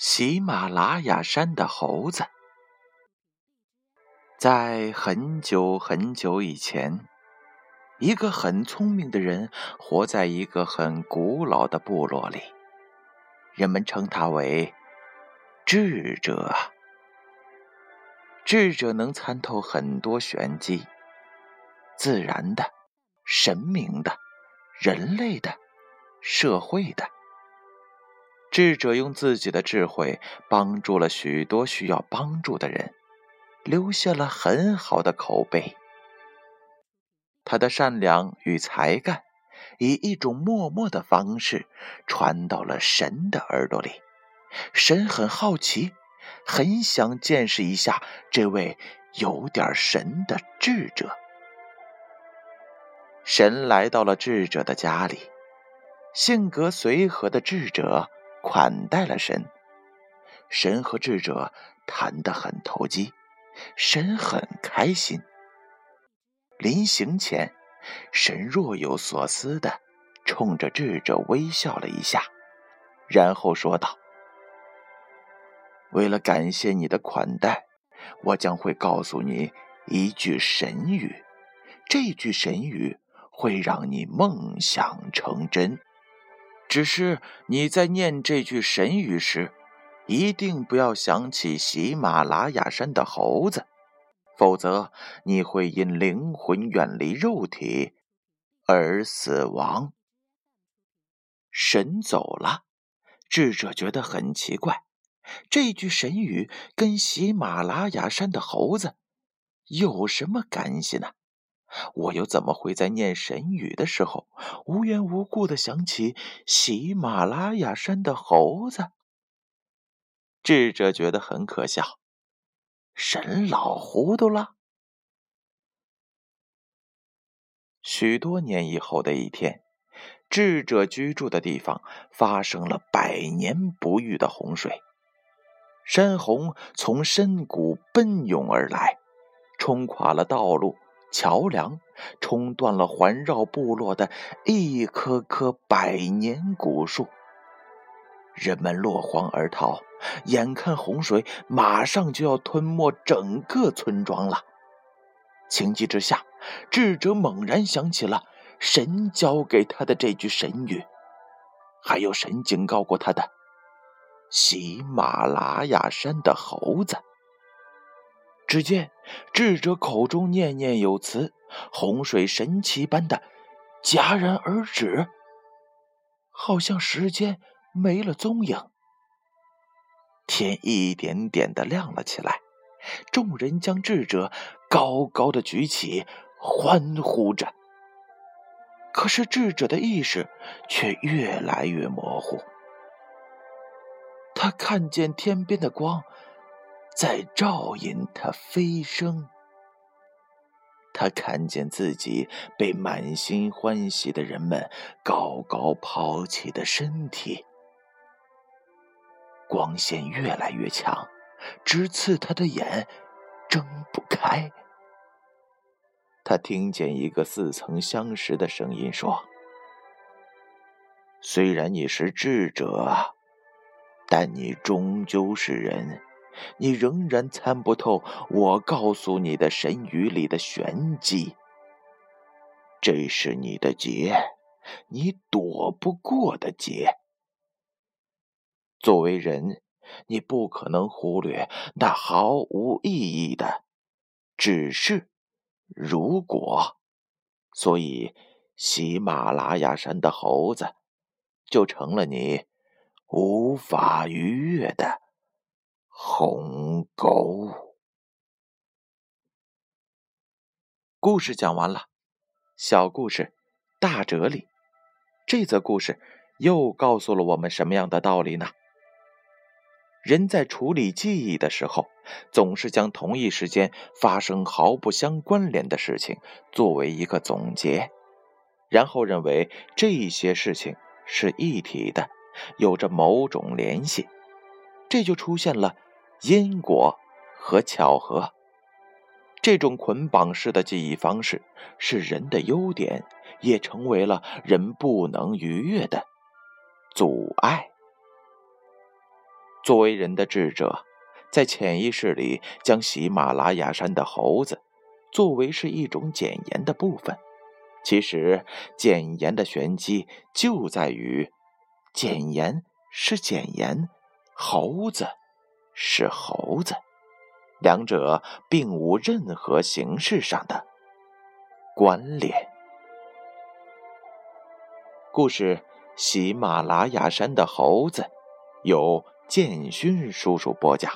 喜马拉雅山的猴子，在很久很久以前，一个很聪明的人活在一个很古老的部落里，人们称他为智者。智者能参透很多玄机，自然的、神明的、人类的、社会的。智者用自己的智慧帮助了许多需要帮助的人，留下了很好的口碑。他的善良与才干，以一种默默的方式传到了神的耳朵里。神很好奇，很想见识一下这位有点神的智者。神来到了智者的家里，性格随和的智者。款待了神，神和智者谈得很投机，神很开心。临行前，神若有所思的冲着智者微笑了一下，然后说道：“为了感谢你的款待，我将会告诉你一句神语，这句神语会让你梦想成真。”只是你在念这句神语时，一定不要想起喜马拉雅山的猴子，否则你会因灵魂远离肉体而死亡。神走了，智者觉得很奇怪，这句神语跟喜马拉雅山的猴子有什么干系呢？我又怎么会在念神语的时候无缘无故的想起喜马拉雅山的猴子？智者觉得很可笑，神老糊涂了。许多年以后的一天，智者居住的地方发生了百年不遇的洪水，山洪从深谷奔涌而来，冲垮了道路。桥梁冲断了环绕部落的一棵棵百年古树，人们落荒而逃，眼看洪水马上就要吞没整个村庄了。情急之下，智者猛然想起了神教给他的这句神语，还有神警告过他的喜马拉雅山的猴子。只见智者口中念念有词，洪水神奇般的戛然而止，好像时间没了踪影。天一点点的亮了起来，众人将智者高高的举起，欢呼着。可是智者的意识却越来越模糊，他看见天边的光。在照引他飞升，他看见自己被满心欢喜的人们高高抛起的身体，光线越来越强，直刺他的眼，睁不开。他听见一个似曾相识的声音说：“虽然你是智者，但你终究是人。”你仍然参不透我告诉你的神语里的玄机，这是你的劫，你躲不过的劫。作为人，你不可能忽略那毫无意义的“只是”“如果”，所以喜马拉雅山的猴子就成了你无法逾越的。鸿沟。故事讲完了，小故事，大哲理。这则故事又告诉了我们什么样的道理呢？人在处理记忆的时候，总是将同一时间发生毫不相关联的事情作为一个总结，然后认为这些事情是一体的，有着某种联系，这就出现了。因果和巧合，这种捆绑式的记忆方式是人的优点，也成为了人不能逾越的阻碍。作为人的智者，在潜意识里将喜马拉雅山的猴子作为是一种简言的部分。其实，简言的玄机就在于，简言是简言，猴子是猴子，两者并无任何形式上的关联。故事《喜马拉雅山的猴子》，由建勋叔叔播讲。